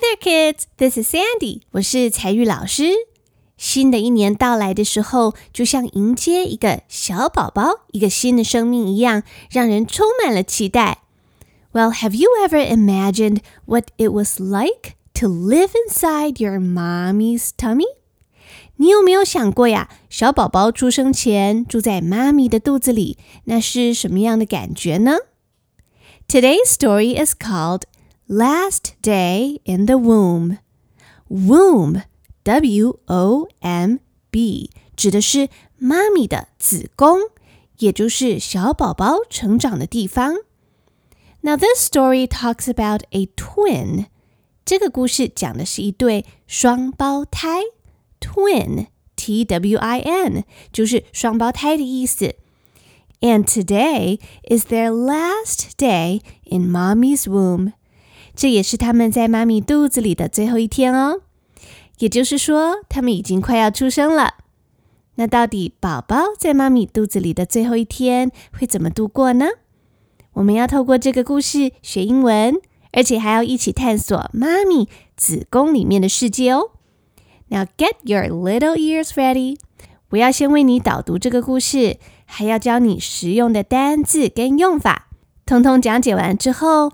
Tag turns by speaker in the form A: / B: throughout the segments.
A: there, kids. This is Sandy. 我是采玉老师。新的一年到来的时候，就像迎接一个小宝宝、一个新的生命一样，让人充满了期待。Well, have you ever imagined what it was like to live inside your mommy's tummy? 你有没有想过呀？小宝宝出生前住在妈咪的肚子里，那是什么样的感觉呢？Today's story is called Last Day in the Womb. Womb, W-O-M-B，指的是妈咪的子宫，也就是小宝宝成长的地方。Now this story talks about a twin. 这个故事讲的是一对双胞胎，twin, T-W-I-N，就是双胞胎的意思。And today is their last day in mommy's womb. 这也是他们在妈咪肚子里的最后一天哦，也就是说，他们已经快要出生了。那到底宝宝在妈咪肚子里的最后一天会怎么度过呢？我们要透过这个故事学英文，而且还要一起探索妈咪子宫里面的世界哦。Now get your little ears ready，我要先为你导读这个故事，还要教你实用的单字跟用法。通通讲解完之后，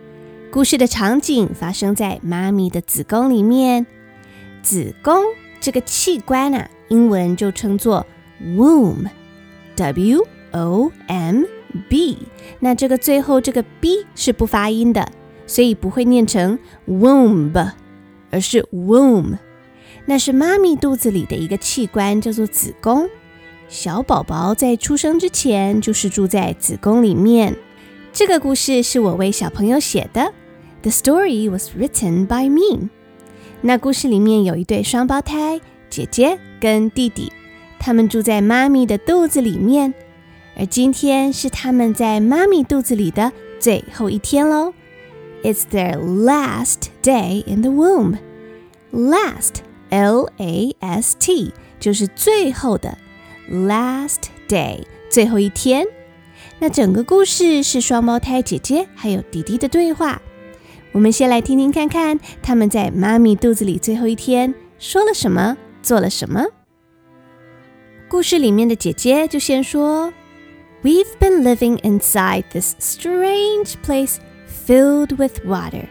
A: 故事的场景发生在妈咪的子宫里面。子宫这个器官啊，英文就称作 womb，W-O-M-B。那这个最后这个 B 是不发音的，所以不会念成 womb，而是 womb。那是妈咪肚子里的一个器官，叫做子宫。小宝宝在出生之前就是住在子宫里面。这个故事是我为小朋友写的。The story was written by me。那故事里面有一对双胞胎，姐姐跟弟弟，他们住在妈咪的肚子里面，而今天是他们在妈咪肚子里的最后一天喽。It's their last day in the womb. Last, L-A-S-T，就是最后的，last day，最后一天。那整个故事是双胞胎姐姐还有弟弟的对话。我们先来听听看看他们在妈咪肚子里最后一天说了什么，做了什么。故事里面的姐姐就先说：“We've been living inside this strange place filled with water。”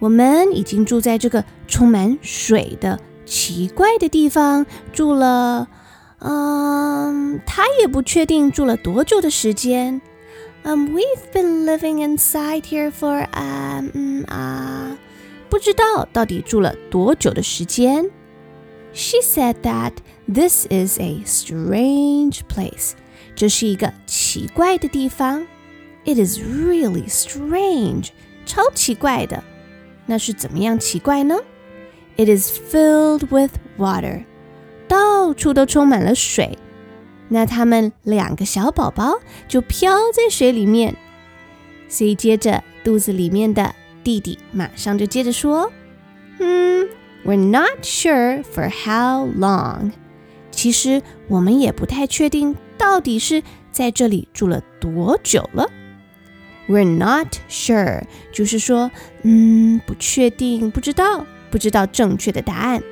A: 我们已经住在这个充满水的奇怪的地方住了，嗯，她也不确定住了多久的时间。Um, we've been living inside here for um, uh, 啊，不知道到底住了多久的时间。She said that this is a strange place. 这是一个奇怪的地方。It is really strange. 超奇怪的。那是怎么样奇怪呢？It is filled with water. 到处都充满了水。 那他们两个小宝宝就飘在水里面，所以接着肚子里面的弟弟马上就接着说：“嗯，We're not sure for how long。其实我们也不太确定到底是在这里住了多久了。We're not sure，就是说，嗯，不确定，不知道，不知道正确的答案。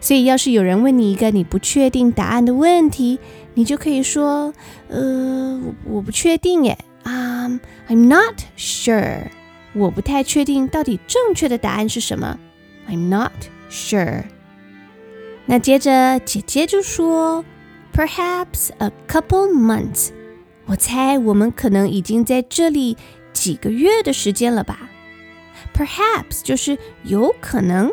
A: 所以要是有人问你一个你不确定答案的问题，你就可以说，呃，我我不确定耶，啊，um，I'm not sure，我不太确定到底正确的答案是什么，I'm not sure。那接着姐姐就说，Perhaps a couple months，我猜我们可能已经在这里几个月的时间了吧，Perhaps 就是有可能，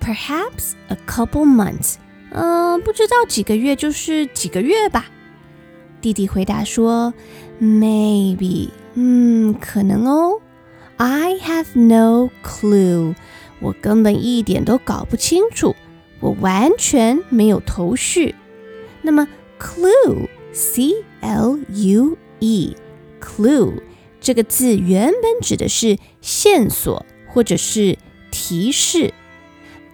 A: Perhaps a couple months。 嗯，不知道几个月就是几个月吧。弟弟回答说：“Maybe，嗯，可能哦。I have no clue，我根本一点都搞不清楚。我完全没有头绪。那么 clue，c l u e，clue 这个字原本指的是线索或者是提示。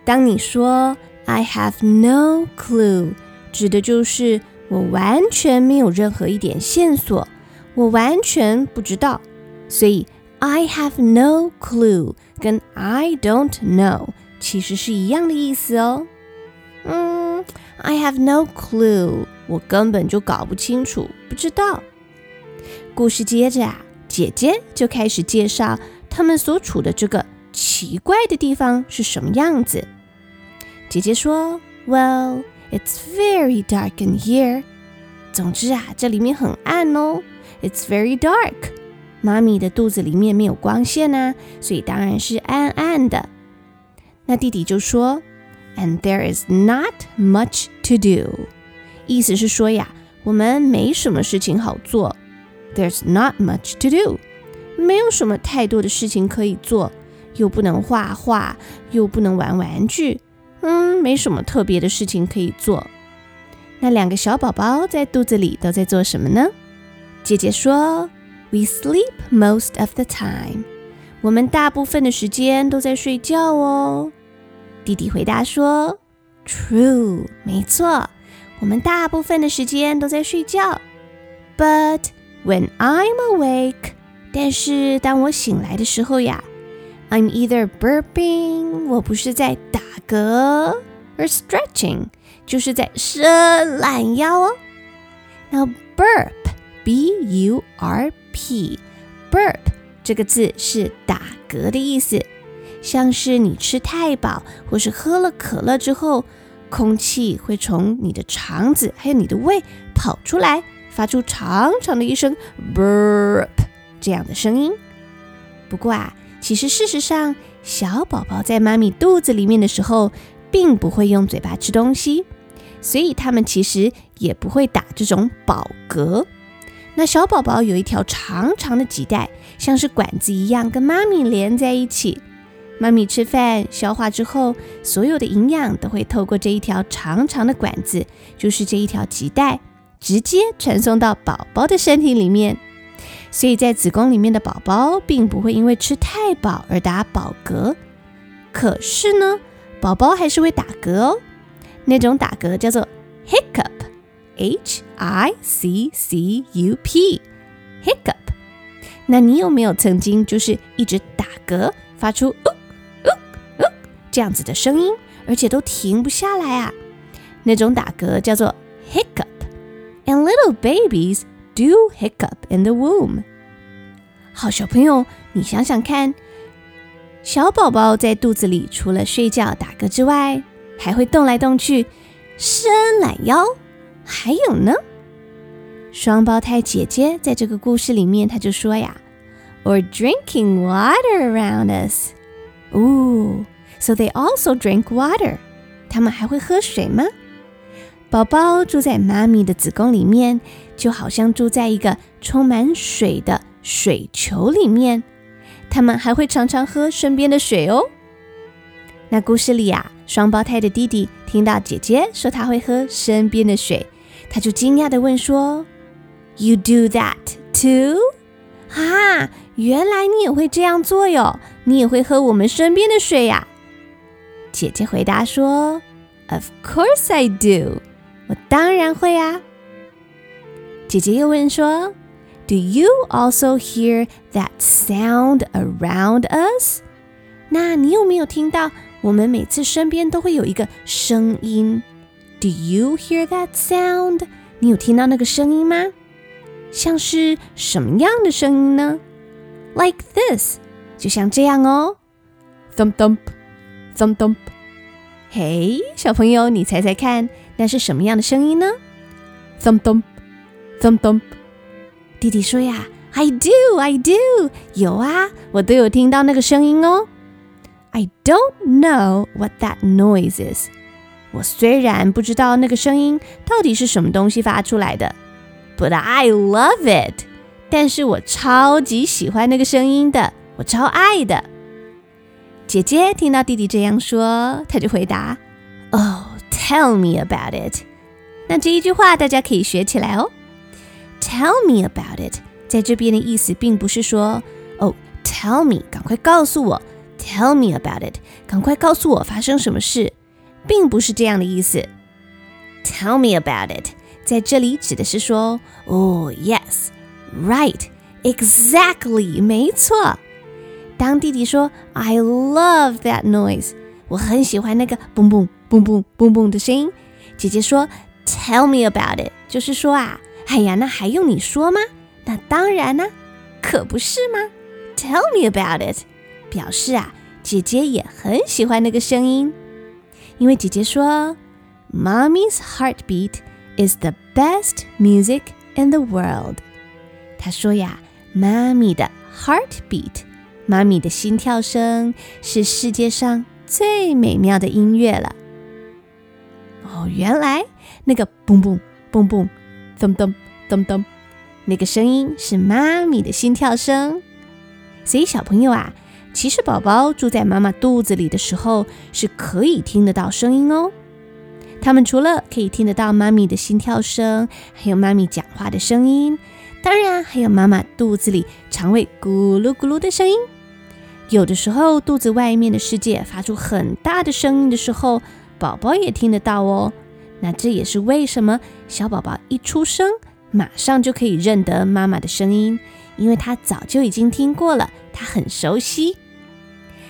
A: 当你说 I have no clue，指的就是我完全没有任何一点线索，我完全不知道。所以 I have no clue 跟 I don't know 其实是一样的意思哦。嗯，I have no clue，我根本就搞不清楚，不知道。故事接着啊，姐姐就开始介绍他们所处的这个奇怪的地方是什么样子。姐姐说：“Well, it's very dark in here。”总之啊，这里面很暗哦。It's very dark。妈咪的肚子里面没有光线啊，所以当然是暗暗的。那弟弟就说。And there is not much to do，意思是说呀，我们没什么事情好做。There's not much to do，没有什么太多的事情可以做，又不能画画，又不能玩玩具，嗯，没什么特别的事情可以做。那两个小宝宝在肚子里都在做什么呢？姐姐说：“We sleep most of the time，我们大部分的时间都在睡觉哦。”弟弟回答说：“True，没错，我们大部分的时间都在睡觉。But when I'm awake，但是当我醒来的时候呀，I'm either burping，我不是在打嗝，or stretching，就是在伸懒腰哦。Now burp，B-U-R-P，burp 这个字是打嗝的意思。”像是你吃太饱，或是喝了可乐之后，空气会从你的肠子还有你的胃跑出来，发出长长的一声 burp 这样的声音。不过啊，其实事实上，小宝宝在妈咪肚子里面的时候，并不会用嘴巴吃东西，所以他们其实也不会打这种饱嗝。那小宝宝有一条长长的脐带，像是管子一样，跟妈咪连在一起。妈咪吃饭消化之后，所有的营养都会透过这一条长长的管子，就是这一条脐带，直接传送到宝宝的身体里面。所以在子宫里面的宝宝，并不会因为吃太饱而打饱嗝。可是呢，宝宝还是会打嗝哦。那种打嗝叫做 hiccup，H-I-C-C-U-P，hiccup。那你有没有曾经就是一直打嗝，发出呜？这样子的声音，而且都停不下来啊！那种打嗝叫做 hiccup，and little babies do hiccup in the womb。好，小朋友，你想想看，小宝宝在肚子里除了睡觉打嗝之外，还会动来动去，伸懒腰，还有呢？双胞胎姐姐在这个故事里面，她就说呀，or drinking water around us，哦。So they also drink water. 他们还会喝水吗？宝宝住在妈咪的子宫里面，就好像住在一个充满水的水球里面。他们还会常常喝身边的水哦。那故事里啊，双胞胎的弟弟听到姐姐说他会喝身边的水，他就惊讶地问说：“You do that too？” 啊，原来你也会这样做哟！你也会喝我们身边的水呀？姐姐回答说：“Of course I do，我当然会啊。”姐姐又问说：“Do you also hear that sound around us？” 那你有没有听到我们每次身边都会有一个声音？Do you hear that sound？你有听到那个声音吗？像是什么样的声音呢？Like this，就像这样哦，thump thump，thump thump，嘿，小朋友，你猜猜看，那是什么样的声音呢？咚咚，咚咚。弟弟说呀，I do, I do，有啊，我都有听到那个声音哦。I don't know what that noise is。我虽然不知道那个声音到底是什么东西发出来的，but I love it。但是我超级喜欢那个声音的，我超爱的。姐姐听到弟弟这样说，她就回答 Oh, tell me about it。那这一句话大家可以学起来哦。Tell me about it，在这边的意思并不是说哦，Tell me，赶快告诉我。Tell me about it，赶快告诉我发生什么事，并不是这样的意思。Tell me about it，在这里指的是说，哦，Yes，Right，Exactly，没错。当弟弟说 I love that noise，我很喜欢那个嘣嘣嘣嘣嘣嘣的声音。姐姐说 Tell me about it，就是说啊，哎呀，那还用你说吗？那当然呢，可不是吗？Tell me about it，表示啊，姐姐也很喜欢那个声音，因为姐姐说 Mommy's heartbeat is the best music in the world。她说呀，妈咪的 heartbeat。妈咪的心跳声是世界上最美妙的音乐了。哦，原来那个嘣嘣嘣嘣噔噔噔噔，那个声音是妈咪的心跳声。所以小朋友啊，其实宝宝住在妈妈肚子里的时候是可以听得到声音哦。他们除了可以听得到妈咪的心跳声，还有妈咪讲话的声音，当然还有妈妈肚子里肠胃咕噜咕噜的声音。有的时候，肚子外面的世界发出很大的声音的时候，宝宝也听得到哦。那这也是为什么小宝宝一出生，马上就可以认得妈妈的声音，因为他早就已经听过了，他很熟悉。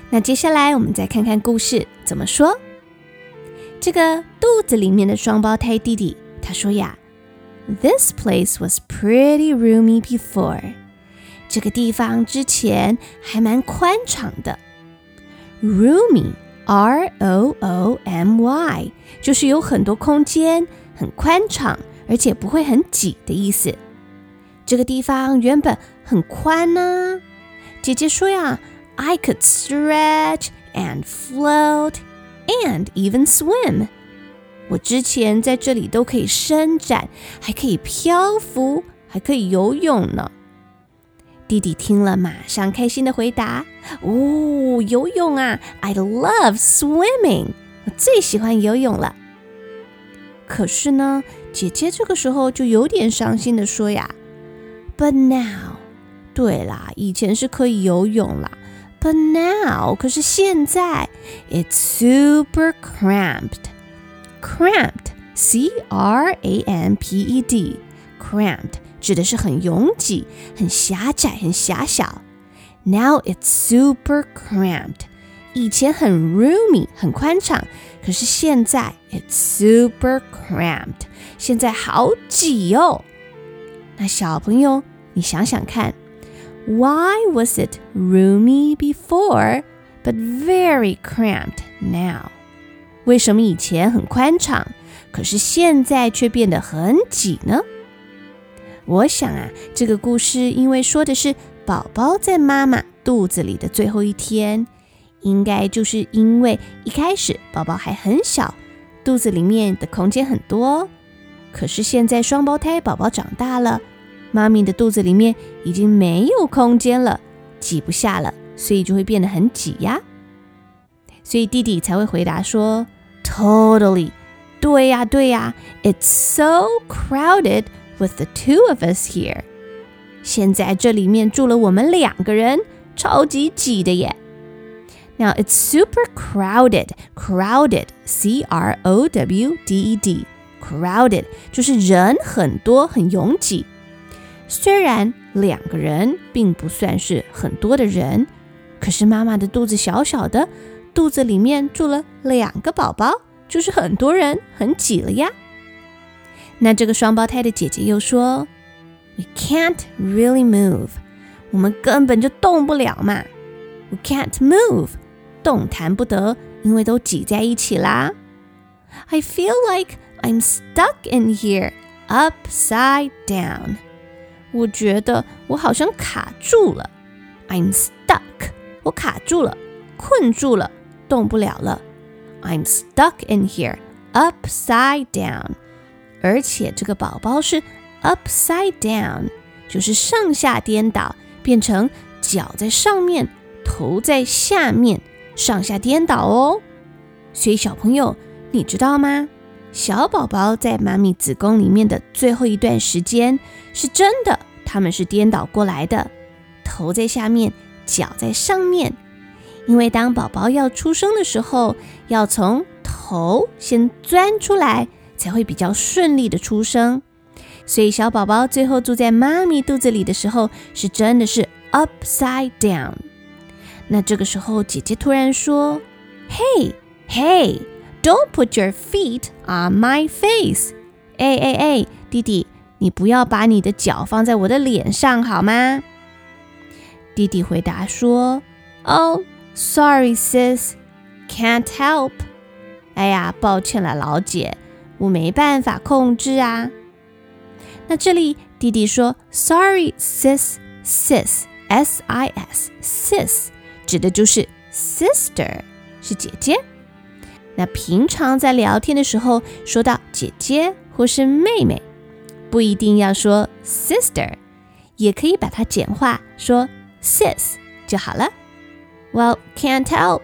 A: 那接下来我们再看看故事怎么说。这个肚子里面的双胞胎弟弟，他说呀：“This place was pretty roomy before.” 这个地方之前还蛮宽敞的，roomy，r o o m y，就是有很多空间，很宽敞，而且不会很挤的意思。这个地方原本很宽呢。姐姐说呀，I could stretch and float and even swim。我之前在这里都可以伸展，还可以漂浮，还可以游泳呢。弟弟听了，马上开心的回答：“哦，游泳啊！I love swimming，我最喜欢游泳了。”可是呢，姐姐这个时候就有点伤心地说呀：“But now，对啦，以前是可以游泳啦，But now，可是现在，It's super cramped，cramped，c r a m p e d，cramped 指的是很拥挤、很狭窄、很狭小。Now it's super cramped。以前很 roomy，很宽敞，可是现在 it's super cramped。现在好挤哦。那小朋友，你想想看，Why was it roomy before but very cramped now？为什么以前很宽敞，可是现在却变得很挤呢？我想啊，这个故事因为说的是宝宝在妈妈肚子里的最后一天，应该就是因为一开始宝宝还很小，肚子里面的空间很多。可是现在双胞胎宝宝长大了，妈咪的肚子里面已经没有空间了，挤不下了，所以就会变得很挤呀。所以弟弟才会回答说：“Totally，对呀，对呀，It's so crowded。” With the two of us here，现在这里面住了我们两个人，超级挤的耶。Now it's super crowded, crowded, C-R-O-W-D-E-D, crowded 就是人很多，很拥挤。虽然两个人并不算是很多的人，可是妈妈的肚子小小的，肚子里面住了两个宝宝，就是很多人，很挤了呀。那这个双胞胎的姐姐又说：“We can't really move，我们根本就动不了嘛。We can't move，动弹不得，因为都挤在一起啦。I feel like I'm stuck in here, upside down。我觉得我好像卡住了。I'm stuck，我卡住了，困住了，动不了了。I'm stuck in here, upside down。”而且这个宝宝是 upside down，就是上下颠倒，变成脚在上面，头在下面，上下颠倒哦。所以小朋友，你知道吗？小宝宝在妈咪子宫里面的最后一段时间，是真的，他们是颠倒过来的，头在下面，脚在上面。因为当宝宝要出生的时候，要从头先钻出来，才会比较顺利的出生。所以小宝宝最后住在妈咪肚子里的时候，是真的是 upside down。那这个时候，姐姐突然说：“Hey, hey, don't put your feet on my face。”哎哎哎，弟弟，你不要把你的脚放在我的脸上好吗？弟弟回答说：“Oh。” Sorry, sis, can't help. 哎呀，抱歉了，老姐，我没办法控制啊。那这里弟弟说，Sorry, sis, sis, S-I-S, sis，指的就是 sister，是姐姐。那平常在聊天的时候，说到姐姐或是妹妹，不一定要说 sister，也可以把它简化，说 sis 就好了。Well, can't help,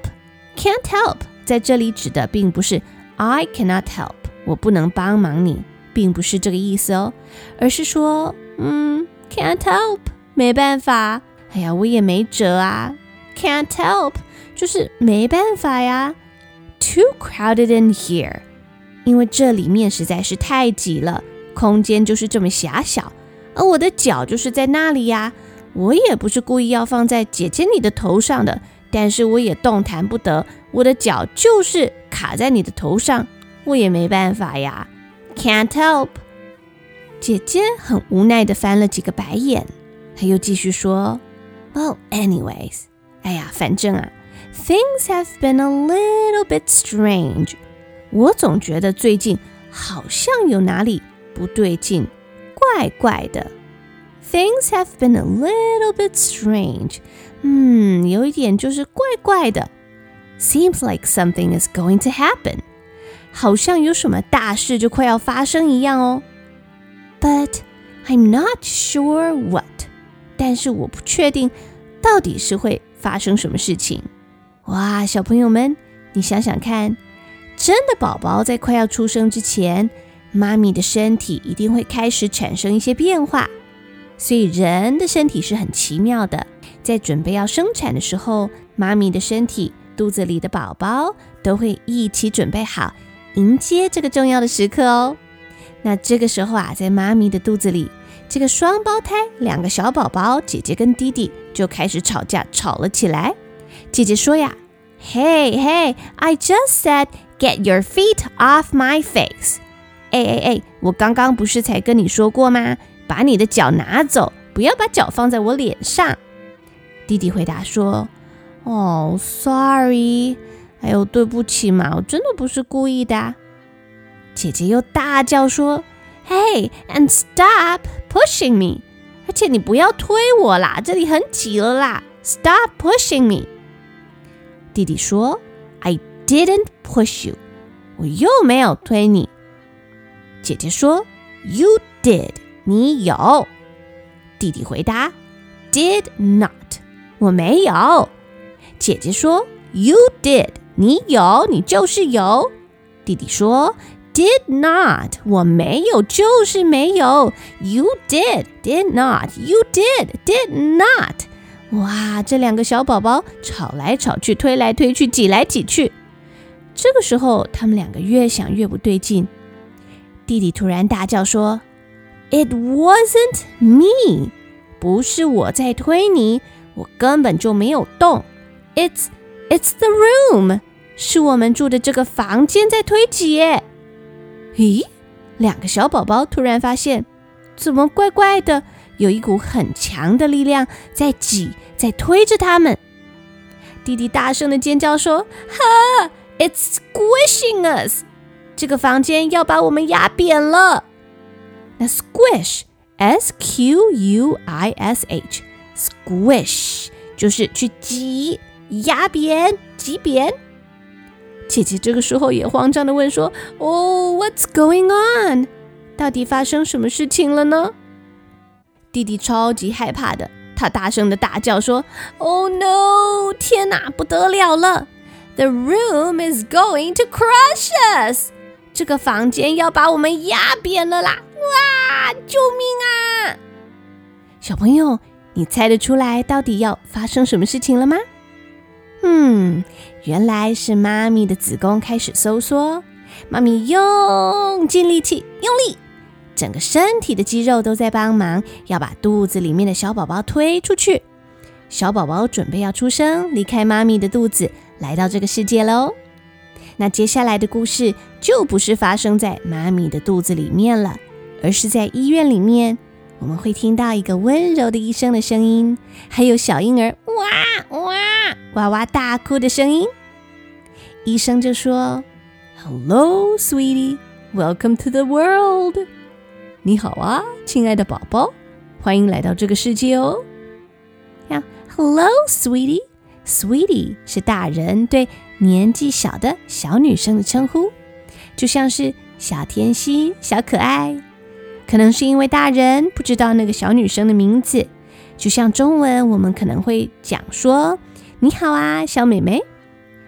A: can't help，在这里指的并不是 I cannot help，我不能帮忙你，并不是这个意思哦，而是说，嗯，can't help，没办法，哎呀，我也没辙啊，can't help，就是没办法呀，too crowded in here，因为这里面实在是太挤了，空间就是这么狭小，而我的脚就是在那里呀，我也不是故意要放在姐姐你的头上的。但是我也动弹不得，我的脚就是卡在你的头上，我也没办法呀，can't help。姐姐很无奈地翻了几个白眼，她又继续说：“Well, anyways，哎呀，反正啊，things have been a little bit strange。我总觉得最近好像有哪里不对劲，怪怪的。Things have been a little bit strange。”嗯，有一点就是怪怪的，seems like something is going to happen，好像有什么大事就快要发生一样哦。But I'm not sure what，但是我不确定到底是会 发生什么事情。哇，小朋友们，你想想看，真的宝宝在快要出生之前，妈咪的身体一定会开始产生一些变化，所以人的身体是很奇妙的。在准备要生产的时候，妈咪的身体、肚子里的宝宝都会一起准备好，迎接这个重要的时刻哦。那这个时候啊，在妈咪的肚子里，这个双胞胎两个小宝宝，姐姐跟弟弟就开始吵架，吵了起来。姐姐说呀：“Hey, hey, I just said get your feet off my face。”哎哎哎，我刚刚不是才跟你说过吗？把你的脚拿走，不要把脚放在我脸上。弟弟回答说：“哦，sorry，哎呦，对不起嘛，我真的不是故意的。”姐姐又大叫说：“Hey，and stop pushing me！而且你不要推我啦，这里很挤了啦，stop pushing me！” 弟弟说：“I didn't push you，我又没有推你。”姐姐说：“You did，你有。”弟弟回答：“Did not。”我没有，姐姐说，You did，你有，你就是有。弟弟说，Did not，我没有，就是没有。You did, did not, you did, did not。哇，这两个小宝宝吵来吵去，推来推去，挤来挤去。这个时候，他们两个越想越不对劲。弟弟突然大叫说，It wasn't me，不是我在推你。我根本就没有动，It's It's the room，是我们住的这个房间在推挤。咦，两个小宝宝突然发现，怎么怪怪的？有一股很强的力量在挤，在推着他们。弟弟大声的尖叫说：“哈，It's squishing us，这个房间要把我们压扁了。”那 squish，S Q U I S H。Squish 就是去挤、压扁、挤扁。姐姐这个时候也慌张地问说：“哦，What's going on？到底发生什么事情了呢？”弟弟超级害怕的，他大声的大叫说：“Oh no！天哪，不得了了 The room is going to crush us！这个房间要把我们压扁了啦！哇，救命啊！小朋友，你猜得出来到底要发生什么事情了吗？嗯，原来是妈咪的子宫开始收缩，妈咪用尽力气，用力，整个身体的肌肉都在帮忙，要把肚子里面的小宝宝推出去。小宝宝准备要出生，离开妈咪的肚子，来到这个世界喽。那接下来的故事就不是发生在妈咪的肚子里面了，而是在医院里面。我们会听到一个温柔的医生的声音，还有小婴儿哇哇哇哇大哭的声音。医生就说：“Hello, sweetie, welcome to the world。”你好啊，亲爱的宝宝，欢迎来到这个世界哦。呀，Hello, sweetie, sweetie 是大人对年纪小的小女生的称呼，就像是小甜心、小可爱。可能是因为大人不知道那个小女生的名字，就像中文，我们可能会讲说“你好啊，小妹妹”，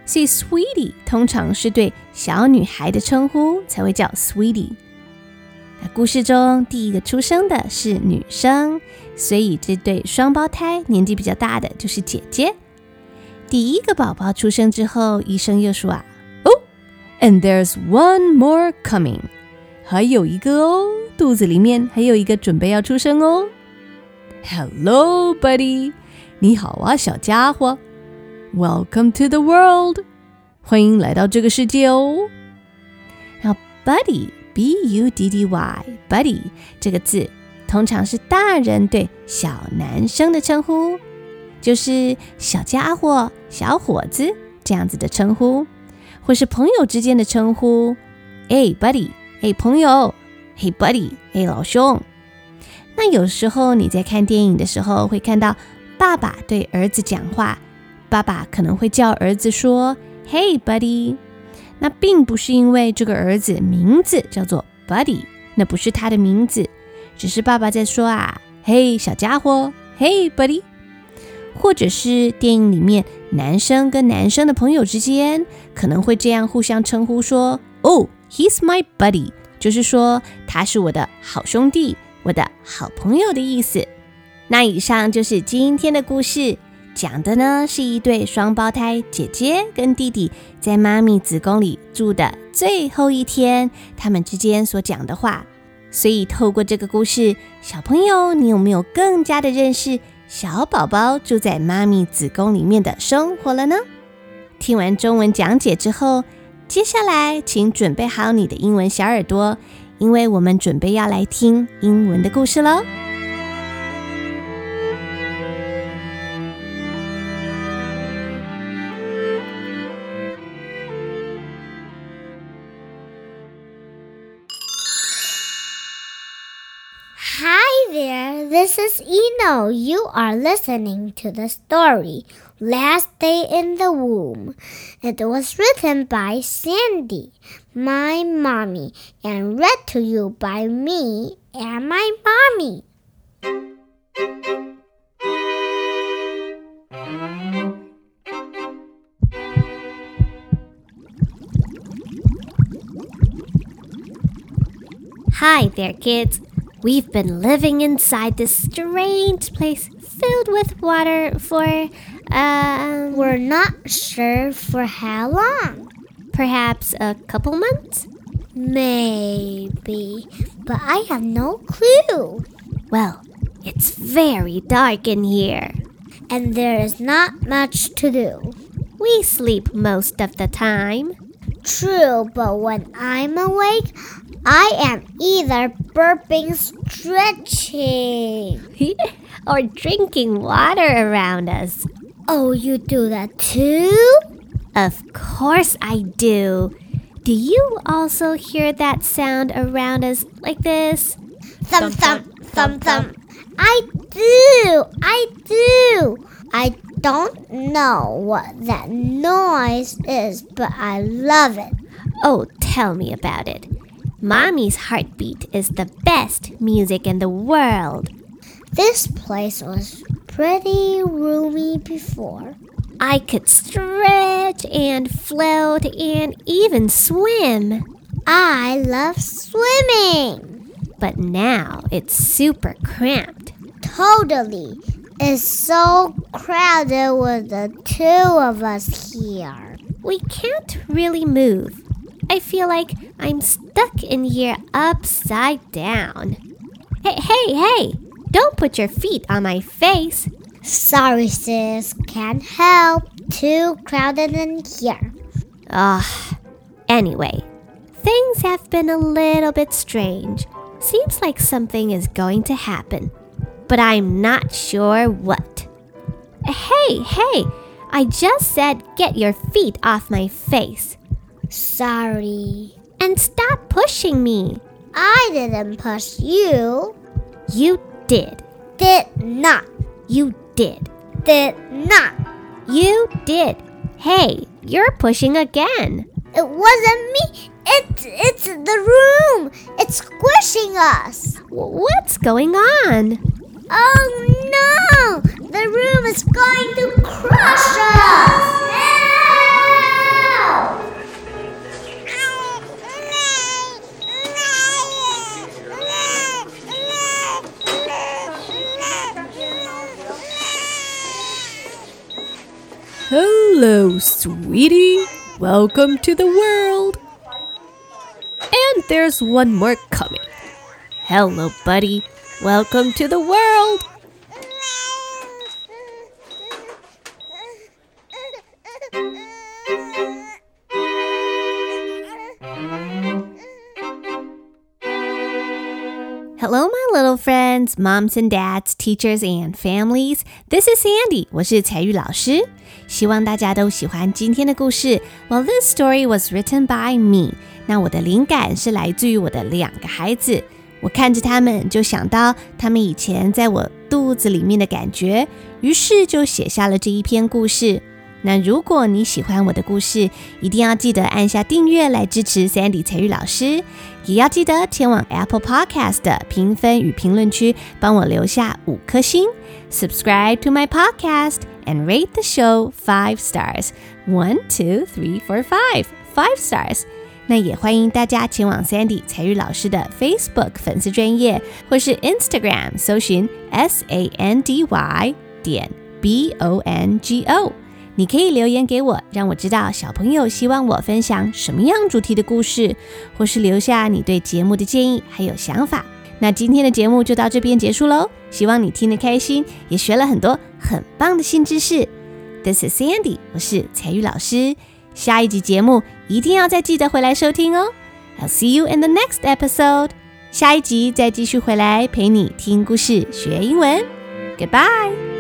A: 所以 “sweetie” 通常是对小女孩的称呼，才会叫 “sweetie”。那故事中第一个出生的是女生，所以这对双胞胎年纪比较大的就是姐姐。第一个宝宝出生之后，医生又说啊，“Oh, and there's one more coming。”还有一个哦，肚子里面还有一个准备要出生哦。Hello, buddy，你好啊，小家伙。Welcome to the world，欢迎来到这个世界哦。然后，buddy，B-U-D-D-Y，buddy 这个字通常是大人对小男生的称呼，就是小家伙、小伙子这样子的称呼，或是朋友之间的称呼。哎，buddy。嘿，朋友，嘿，buddy，嘿，老兄。那有时候你在看电影的时候，会看到爸爸对儿子讲话，爸爸可能会叫儿子说：“嘿，buddy。”那并不是因为这个儿子名字叫做 buddy，那不是他的名字，只是爸爸在说啊：“嘿，小家伙，嘿，buddy。”或者是电影里面男生跟男生的朋友之间可能会这样互相称呼说：“哦。” He's my buddy，就是说他是我的好兄弟，我的好朋友的意思。那以上就是今天的故事，讲的呢是一对双胞胎姐姐跟弟弟在妈咪子宫里住的最后一天，他们之间所讲的话。所以透过这个故事，小朋友，你有没有更加的认识小宝宝住在妈咪子宫里面的生活了呢？听完中文讲解之后。接下来，请准备好你的英文小耳朵，因为我们准备要来听英文的故事
B: 喽。This is Eno. You are listening to the story Last Day in the Womb. It was written by Sandy, my mommy, and read to you by me and my mommy.
A: Hi there, kids. We've been living inside this strange place filled with water for, uh,
B: we're not sure for how long.
A: Perhaps a couple months?
B: Maybe, but I have no clue.
A: Well, it's very dark in here.
B: And there is not much to do.
A: We sleep most of the time.
B: True, but when I'm awake, I am either burping, stretching,
A: or drinking water around us.
B: Oh, you do that too?
A: Of course I do. Do you also hear that sound around us like this?
B: Thump, thump, thump, thump. I do, I do. I don't know what that noise is, but I love it.
A: Oh, tell me about it. Mommy's heartbeat is the best music in the world.
B: This place was pretty roomy before.
A: I could stretch and float and even swim.
B: I love swimming.
A: But now it's super cramped.
B: Totally. It's so crowded with the two of us here.
A: We can't really move. I feel like I'm stuck in here upside down. Hey, hey, hey! Don't put your feet on my face.
B: Sorry, sis. Can't help. Too crowded in here.
A: Ugh. Anyway, things have been a little bit strange. Seems like something is going to happen, but I'm not sure what. Hey, hey! I just said get your feet off my face.
B: Sorry.
A: And stop pushing me.
B: I didn't push you.
A: You did.
B: Did not.
A: You did.
B: Did not.
A: You did. Hey, you're pushing again.
B: It wasn't me. It's it's the room. It's squishing us.
A: What's going on?
B: Oh no! The room is going to crush us.
A: Hello, sweetie. Welcome to the world. And there's one more coming. Hello, buddy. Welcome to the world. Hello, my little friends, moms and dads, teachers and families. This is Sandy. 我是彩玉老师。希望大家都喜欢今天的故事。Well, this story was written by me. 那我的灵感是来自于我的两个孩子。我看着他们，就想到他们以前在我肚子里面的感觉，于是就写下了这一篇故事。 那如果你喜欢我的故事，一定要记得按下订阅来支持 Sandy 彩玉老师，也要记得前往 Apple Podcast 的评分与评论区帮我留下五颗星，Subscribe to my podcast and rate the show five stars. One, two, three, four, five. Five stars. 那也欢迎大家前往 Sandy 彩玉老师的 Facebook 粉丝专业，或是 Instagram 搜寻 S A N D Y 点 B O N G O。你可以留言给我，让我知道小朋友希望我分享什么样主题的故事，或是留下你对节目的建议还有想法。那今天的节目就到这边结束喽，希望你听得开心，也学了很多很棒的新知识。This is Sandy，我是彩玉老师。下一集节目一定要再记得回来收听哦。I'll see you in the next episode。下一集再继续回来陪你听故事学英文。Goodbye。